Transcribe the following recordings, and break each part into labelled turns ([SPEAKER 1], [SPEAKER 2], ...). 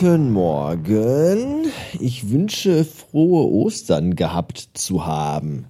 [SPEAKER 1] Guten Morgen. Ich wünsche frohe Ostern gehabt zu haben.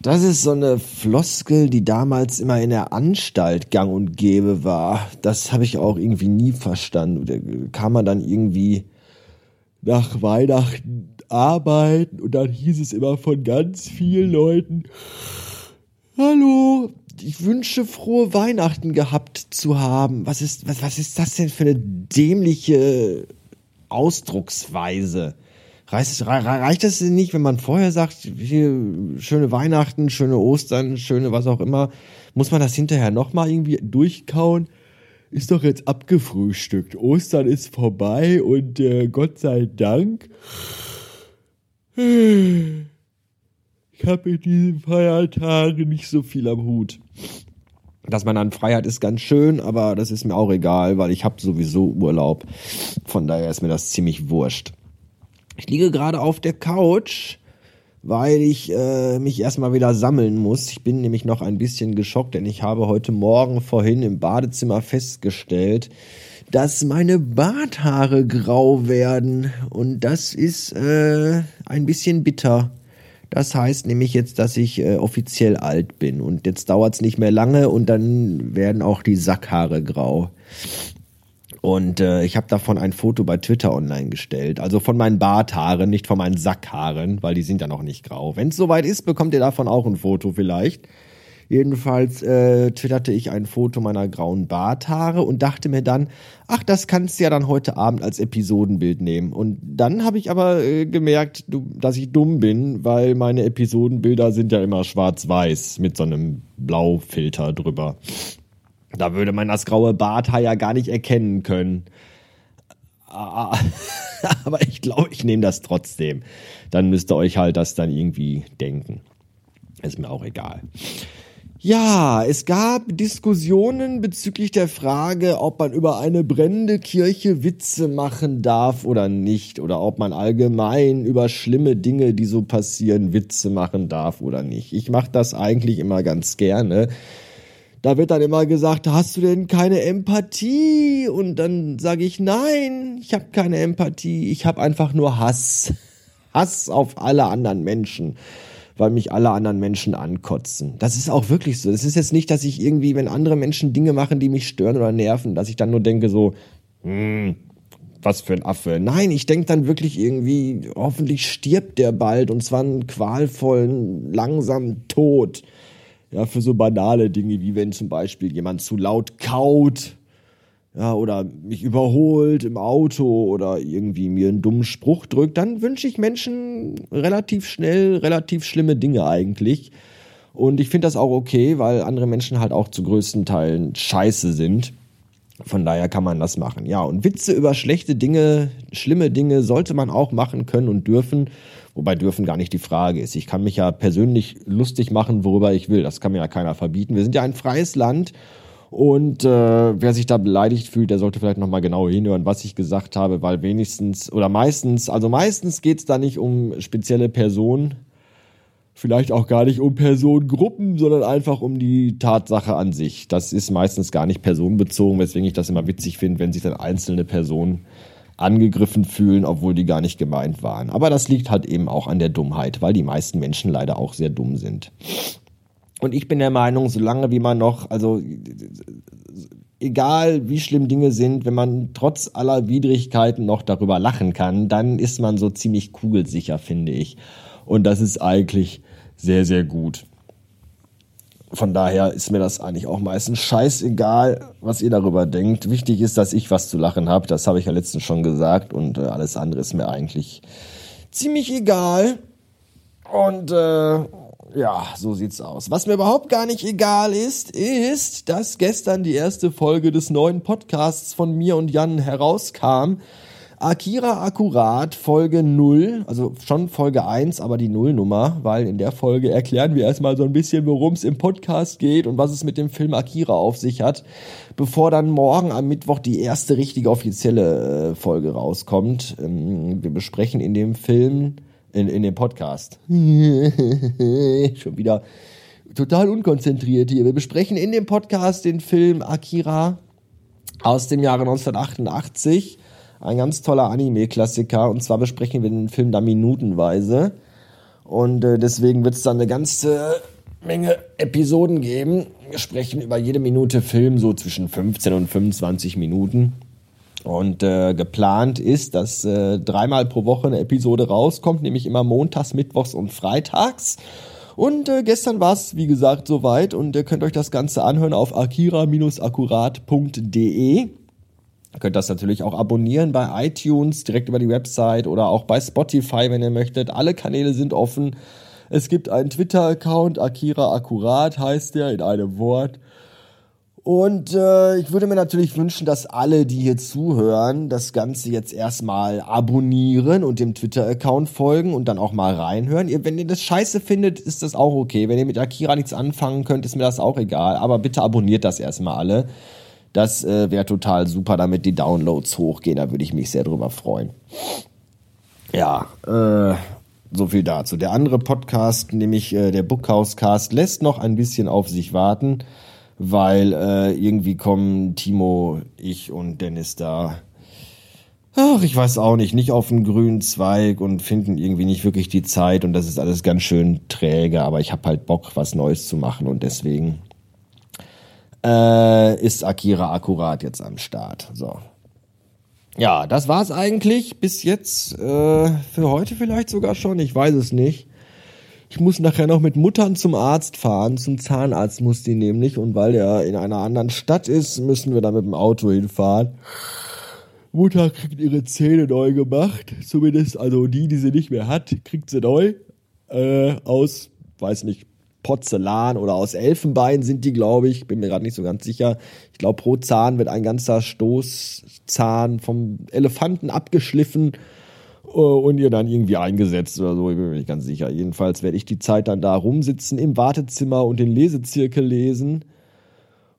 [SPEAKER 1] Das ist so eine Floskel, die damals immer in der Anstalt gang und gäbe war. Das habe ich auch irgendwie nie verstanden. Da kam man dann irgendwie nach Weihnachten arbeiten und dann hieß es immer von ganz vielen Leuten, Hallo, ich wünsche frohe Weihnachten gehabt zu haben. Was ist, was, was ist das denn für eine dämliche Ausdrucksweise? Reicht, reicht es nicht, wenn man vorher sagt, hier, schöne Weihnachten, schöne Ostern, schöne was auch immer? Muss man das hinterher nochmal irgendwie durchkauen? Ist doch jetzt abgefrühstückt. Ostern ist vorbei und äh, Gott sei Dank. Ich habe in diesen Feiertagen nicht so viel am Hut. Dass man dann Freiheit ist ganz schön, aber das ist mir auch egal, weil ich habe sowieso Urlaub. Von daher ist mir das ziemlich wurscht. Ich liege gerade auf der Couch, weil ich äh, mich erstmal wieder sammeln muss. Ich bin nämlich noch ein bisschen geschockt, denn ich habe heute Morgen vorhin im Badezimmer festgestellt, dass meine Barthaare grau werden. Und das ist äh, ein bisschen bitter. Das heißt nämlich jetzt, dass ich äh, offiziell alt bin und jetzt dauert es nicht mehr lange und dann werden auch die Sackhaare grau. Und äh, ich habe davon ein Foto bei Twitter online gestellt. Also von meinen Barthaaren, nicht von meinen Sackhaaren, weil die sind ja noch nicht grau. Wenn es soweit ist, bekommt ihr davon auch ein Foto vielleicht. Jedenfalls äh, twitterte ich ein Foto meiner grauen Barthaare und dachte mir dann, ach, das kannst du ja dann heute Abend als Episodenbild nehmen. Und dann habe ich aber äh, gemerkt, du, dass ich dumm bin, weil meine Episodenbilder sind ja immer schwarz-weiß mit so einem Blaufilter drüber. Da würde man das graue Barthaar ja gar nicht erkennen können. Ah, aber ich glaube, ich nehme das trotzdem. Dann müsst ihr euch halt das dann irgendwie denken. Ist mir auch egal. Ja, es gab Diskussionen bezüglich der Frage, ob man über eine brennende Kirche Witze machen darf oder nicht, oder ob man allgemein über schlimme Dinge, die so passieren, Witze machen darf oder nicht. Ich mache das eigentlich immer ganz gerne. Da wird dann immer gesagt, hast du denn keine Empathie? Und dann sage ich, nein, ich habe keine Empathie, ich habe einfach nur Hass. Hass auf alle anderen Menschen weil mich alle anderen Menschen ankotzen. Das ist auch wirklich so. Das ist jetzt nicht, dass ich irgendwie, wenn andere Menschen Dinge machen, die mich stören oder nerven, dass ich dann nur denke so, hm, was für ein Affe. Nein, ich denke dann wirklich irgendwie, hoffentlich stirbt der bald und zwar einen qualvollen, langsamen Tod. Ja, für so banale Dinge, wie wenn zum Beispiel jemand zu laut kaut ja, oder mich überholt im Auto oder irgendwie mir einen dummen Spruch drückt, dann wünsche ich Menschen relativ schnell relativ schlimme Dinge eigentlich. Und ich finde das auch okay, weil andere Menschen halt auch zu größten Teilen scheiße sind. Von daher kann man das machen. Ja, und Witze über schlechte Dinge, schlimme Dinge sollte man auch machen können und dürfen. Wobei dürfen gar nicht die Frage ist. Ich kann mich ja persönlich lustig machen, worüber ich will. Das kann mir ja keiner verbieten. Wir sind ja ein freies Land und äh, wer sich da beleidigt fühlt, der sollte vielleicht nochmal genau hinhören, was ich gesagt habe, weil wenigstens oder meistens, also meistens geht es da nicht um spezielle Personen, vielleicht auch gar nicht um Personengruppen, sondern einfach um die Tatsache an sich. Das ist meistens gar nicht personenbezogen, weswegen ich das immer witzig finde, wenn sich dann einzelne Personen angegriffen fühlen, obwohl die gar nicht gemeint waren. Aber das liegt halt eben auch an der Dummheit, weil die meisten Menschen leider auch sehr dumm sind. Und ich bin der Meinung, solange wie man noch, also egal wie schlimm Dinge sind, wenn man trotz aller Widrigkeiten noch darüber lachen kann, dann ist man so ziemlich kugelsicher, finde ich. Und das ist eigentlich sehr, sehr gut. Von daher ist mir das eigentlich auch meistens scheißegal, was ihr darüber denkt. Wichtig ist, dass ich was zu lachen habe. Das habe ich ja letztens schon gesagt. Und äh, alles andere ist mir eigentlich ziemlich egal. Und äh, ja, so sieht's aus. Was mir überhaupt gar nicht egal ist, ist, dass gestern die erste Folge des neuen Podcasts von mir und Jan herauskam. Akira Akkurat Folge 0, also schon Folge 1, aber die Nullnummer, weil in der Folge erklären wir erstmal so ein bisschen, worum es im Podcast geht und was es mit dem Film Akira auf sich hat, bevor dann morgen am Mittwoch die erste richtige offizielle äh, Folge rauskommt. Ähm, wir besprechen in dem Film in, in dem Podcast. Schon wieder total unkonzentriert hier. Wir besprechen in dem Podcast den Film Akira aus dem Jahre 1988. Ein ganz toller Anime-Klassiker. Und zwar besprechen wir den Film da minutenweise. Und äh, deswegen wird es dann eine ganze Menge Episoden geben. Wir sprechen über jede Minute Film so zwischen 15 und 25 Minuten. Und äh, geplant ist, dass äh, dreimal pro Woche eine Episode rauskommt, nämlich immer montags, mittwochs und freitags. Und äh, gestern war es, wie gesagt, soweit und ihr könnt euch das Ganze anhören auf akira-akkurat.de. Ihr könnt das natürlich auch abonnieren bei iTunes, direkt über die Website oder auch bei Spotify, wenn ihr möchtet. Alle Kanäle sind offen. Es gibt einen Twitter-Account, Akira Akkurat heißt der in einem Wort. Und äh, ich würde mir natürlich wünschen, dass alle, die hier zuhören, das Ganze jetzt erstmal abonnieren und dem Twitter-Account folgen und dann auch mal reinhören. Ihr, wenn ihr das scheiße findet, ist das auch okay. Wenn ihr mit Akira nichts anfangen könnt, ist mir das auch egal. Aber bitte abonniert das erstmal alle. Das äh, wäre total super, damit die Downloads hochgehen. Da würde ich mich sehr drüber freuen. Ja, äh, so viel dazu. Der andere Podcast, nämlich äh, der Bookhouse-Cast, lässt noch ein bisschen auf sich warten weil äh, irgendwie kommen Timo, ich und Dennis da, ach, ich weiß auch nicht, nicht auf den grünen Zweig und finden irgendwie nicht wirklich die Zeit und das ist alles ganz schön träge, aber ich habe halt Bock, was Neues zu machen und deswegen äh, ist Akira akkurat jetzt am Start. So. Ja, das war's eigentlich bis jetzt äh, für heute vielleicht sogar schon, ich weiß es nicht. Ich muss nachher noch mit Muttern zum Arzt fahren. Zum Zahnarzt muss die nämlich. Und weil der in einer anderen Stadt ist, müssen wir da mit dem Auto hinfahren. Mutter kriegt ihre Zähne neu gemacht. Zumindest, also die, die sie nicht mehr hat, kriegt sie neu. Äh, aus, weiß nicht, Porzellan oder aus Elfenbein sind die, glaube ich. Bin mir gerade nicht so ganz sicher. Ich glaube, pro Zahn wird ein ganzer Stoßzahn vom Elefanten abgeschliffen und ihr dann irgendwie eingesetzt oder so, ich bin mir nicht ganz sicher. Jedenfalls werde ich die Zeit dann da rumsitzen im Wartezimmer und den Lesezirkel lesen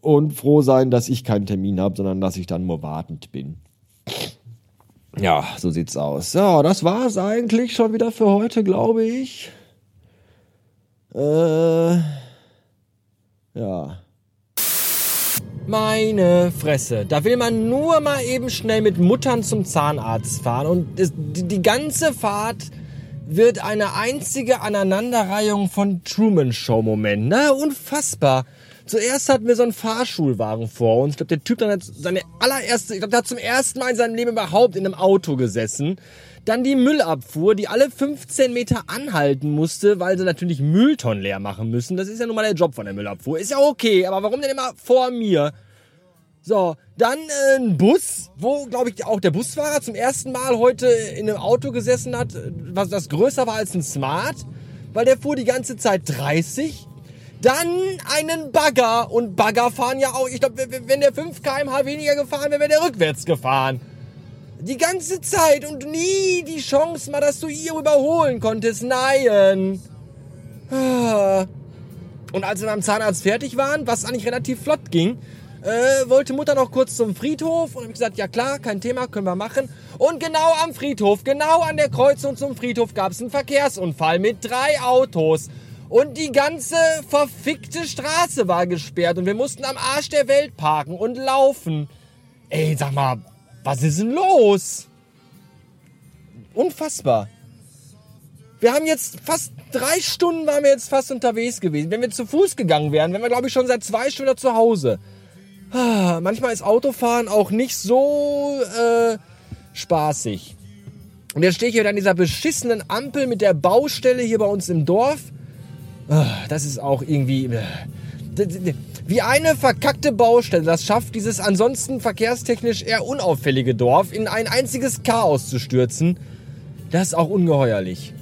[SPEAKER 1] und froh sein, dass ich keinen Termin habe, sondern dass ich dann nur wartend bin. Ja, so sieht's aus. Ja, das war's eigentlich schon wieder für heute, glaube ich. Äh, ja. Meine Fresse. Da will man nur mal eben schnell mit Muttern zum Zahnarzt fahren und die, ganze Fahrt wird eine einzige Aneinanderreihung von Truman-Show-Momenten. Na, unfassbar. Zuerst hatten wir so einen Fahrschulwagen vor uns. Ich glaube, der Typ dann hat seine allererste, ich glaube, der hat zum ersten Mal in seinem Leben überhaupt in einem Auto gesessen. Dann die Müllabfuhr, die alle 15 Meter anhalten musste, weil sie natürlich Mülltonnen leer machen müssen. Das ist ja nun mal der Job von der Müllabfuhr. Ist ja okay, aber warum denn immer vor mir? So, dann äh, ein Bus, wo, glaube ich, auch der Busfahrer zum ersten Mal heute in einem Auto gesessen hat, was das größer war als ein Smart, weil der fuhr die ganze Zeit 30. Dann einen Bagger und Bagger fahren ja auch, ich glaube, wenn der 5 kmh weniger gefahren wäre, wäre der rückwärts gefahren. Die ganze Zeit und nie die Chance mal, dass du ihr überholen konntest. Nein. Ah. Und als wir beim Zahnarzt fertig waren, was eigentlich relativ flott ging, äh, wollte Mutter noch kurz zum Friedhof und habe gesagt, ja klar, kein Thema, können wir machen. Und genau am Friedhof, genau an der Kreuzung zum Friedhof gab es einen Verkehrsunfall mit drei Autos. Und die ganze verfickte Straße war gesperrt und wir mussten am Arsch der Welt parken und laufen. Ey, sag mal, was ist denn los? Unfassbar. Wir haben jetzt fast drei Stunden waren wir jetzt fast unterwegs gewesen. Wenn wir zu Fuß gegangen wären, wären wir glaube ich schon seit zwei Stunden zu Hause. Ah, manchmal ist Autofahren auch nicht so äh, spaßig. Und jetzt stehe ich hier an dieser beschissenen Ampel mit der Baustelle hier bei uns im Dorf. Ah, das ist auch irgendwie. Wie eine verkackte Baustelle das schafft, dieses ansonsten verkehrstechnisch eher unauffällige Dorf in ein einziges Chaos zu stürzen, das ist auch ungeheuerlich.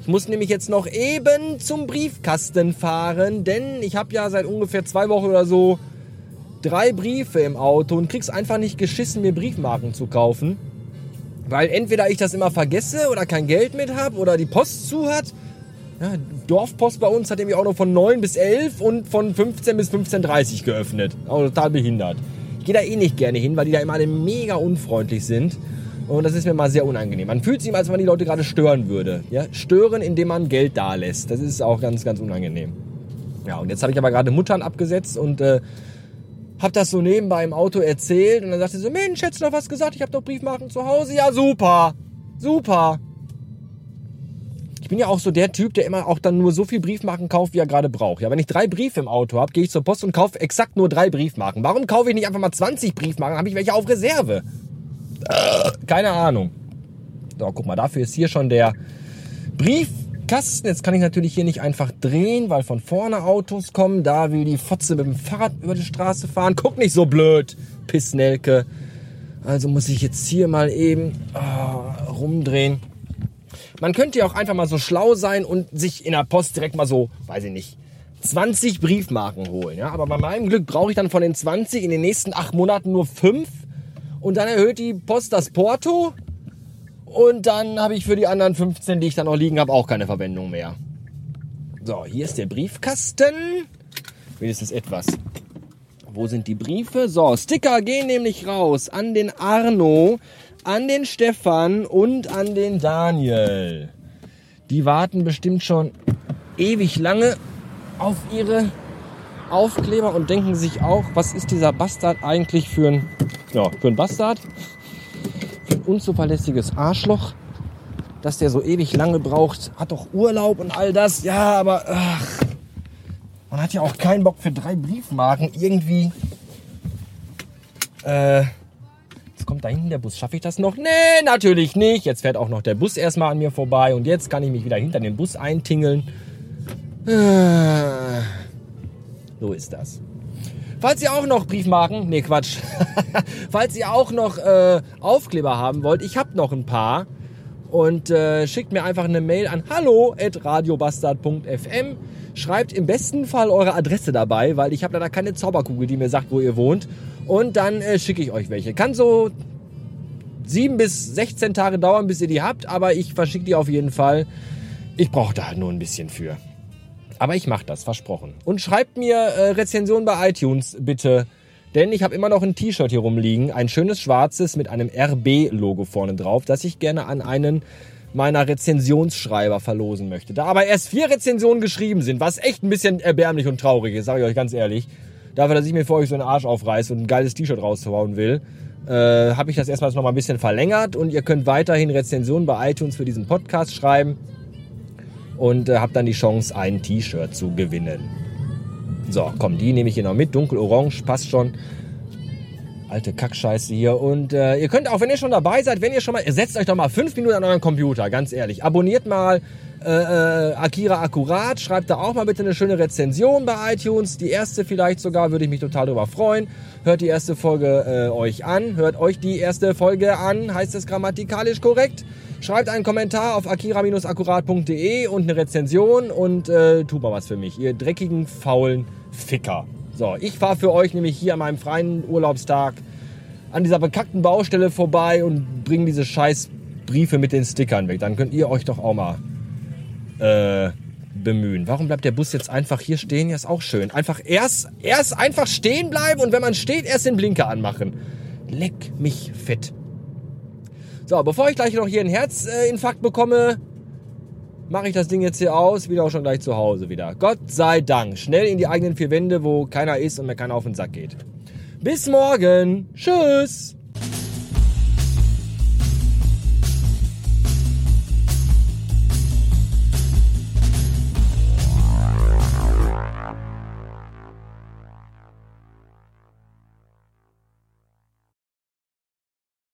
[SPEAKER 1] Ich muss nämlich jetzt noch eben zum Briefkasten fahren, denn ich habe ja seit ungefähr zwei Wochen oder so drei Briefe im Auto und krieg's einfach nicht geschissen, mir Briefmarken zu kaufen. Weil entweder ich das immer vergesse oder kein Geld mit habe oder die Post zu hat ja, Dorfpost bei uns hat irgendwie auch noch von 9 bis 11 und von 15 bis 15.30 geöffnet. Auch total behindert. Ich gehe da eh nicht gerne hin, weil die da immer alle mega unfreundlich sind. Und das ist mir mal sehr unangenehm. Man fühlt sich, als wenn man die Leute gerade stören würde. Ja? Stören, indem man Geld da lässt. Das ist auch ganz, ganz unangenehm. Ja, und jetzt habe ich aber gerade Muttern abgesetzt und äh, hab das so nebenbei im Auto erzählt und dann sagte sie so, Mensch, hättest du noch was gesagt? Ich habe doch Briefmarken zu Hause. Ja, super. Super. Ich bin ja auch so der Typ, der immer auch dann nur so viel Briefmarken kauft, wie er gerade braucht. Ja, wenn ich drei Briefe im Auto habe, gehe ich zur Post und kaufe exakt nur drei Briefmarken. Warum kaufe ich nicht einfach mal 20 Briefmarken? Habe ich welche auf Reserve? Keine Ahnung. So, guck mal, dafür ist hier schon der Briefkasten. Jetzt kann ich natürlich hier nicht einfach drehen, weil von vorne Autos kommen. Da will die Fotze mit dem Fahrrad über die Straße fahren. Guck nicht so blöd, Pissnelke. Also muss ich jetzt hier mal eben oh, rumdrehen. Man könnte ja auch einfach mal so schlau sein und sich in der Post direkt mal so, weiß ich nicht, 20 Briefmarken holen. Ja? Aber bei meinem Glück brauche ich dann von den 20 in den nächsten acht Monaten nur fünf. Und dann erhöht die Post das Porto. Und dann habe ich für die anderen 15, die ich dann noch liegen habe, auch keine Verwendung mehr. So, hier ist der Briefkasten. Wenigstens etwas. Wo sind die Briefe? So, Sticker gehen nämlich raus an den Arno an den Stefan und an den Daniel. Die warten bestimmt schon ewig lange auf ihre Aufkleber und denken sich auch, was ist dieser Bastard eigentlich für ein, ja, für ein Bastard? Für ein unzuverlässiges Arschloch, dass der so ewig lange braucht, hat doch Urlaub und all das. Ja, aber ach, man hat ja auch keinen Bock für drei Briefmarken irgendwie äh, kommt da hinten der Bus. Schaffe ich das noch? Nee, natürlich nicht. Jetzt fährt auch noch der Bus erstmal an mir vorbei und jetzt kann ich mich wieder hinter den Bus eintingeln. Ah. So ist das. Falls ihr auch noch Briefmarken, nee Quatsch, falls ihr auch noch äh, Aufkleber haben wollt, ich habe noch ein paar und äh, schickt mir einfach eine Mail an hallo@radiobastard.fm. Schreibt im besten Fall eure Adresse dabei, weil ich habe leider keine Zauberkugel, die mir sagt, wo ihr wohnt. Und dann äh, schicke ich euch welche. Kann so sieben bis 16 Tage dauern, bis ihr die habt, aber ich verschicke die auf jeden Fall. Ich brauche da nur ein bisschen für. Aber ich mache das, versprochen. Und schreibt mir äh, Rezensionen bei iTunes, bitte. Denn ich habe immer noch ein T-Shirt hier rumliegen, ein schönes schwarzes mit einem RB-Logo vorne drauf, das ich gerne an einen meiner Rezensionsschreiber verlosen möchte. Da aber erst vier Rezensionen geschrieben sind, was echt ein bisschen erbärmlich und traurig ist, sage ich euch ganz ehrlich, dafür, dass ich mir für euch so einen Arsch aufreiße und ein geiles T-Shirt rauszuhauen will, äh, habe ich das erstmal noch mal ein bisschen verlängert und ihr könnt weiterhin Rezensionen bei iTunes für diesen Podcast schreiben und äh, habt dann die Chance, ein T-Shirt zu gewinnen. So, komm, die nehme ich hier noch mit. Dunkelorange, passt schon. Alte Kackscheiße hier. Und äh, ihr könnt auch, wenn ihr schon dabei seid, wenn ihr schon mal, setzt euch doch mal fünf Minuten an euren Computer, ganz ehrlich. Abonniert mal äh, äh, Akira Akkurat. Schreibt da auch mal bitte eine schöne Rezension bei iTunes. Die erste vielleicht sogar, würde ich mich total darüber freuen. Hört die erste Folge äh, euch an. Hört euch die erste Folge an. Heißt es grammatikalisch korrekt? Schreibt einen Kommentar auf akira-akkurat.de und eine Rezension und äh, tut mal was für mich, ihr dreckigen, faulen Ficker. So, ich fahre für euch nämlich hier an meinem freien Urlaubstag an dieser bekackten Baustelle vorbei und bringe diese scheiß Briefe mit den Stickern weg. Dann könnt ihr euch doch auch mal äh, bemühen. Warum bleibt der Bus jetzt einfach hier stehen? Ja, ist auch schön. Einfach erst, erst einfach stehen bleiben und wenn man steht, erst den Blinker anmachen. Leck mich fett. So, bevor ich gleich noch hier einen Herzinfarkt bekomme, mache ich das Ding jetzt hier aus, wieder auch schon gleich zu Hause wieder. Gott sei Dank. Schnell in die eigenen vier Wände, wo keiner ist und mir keiner auf den Sack geht. Bis morgen. Tschüss.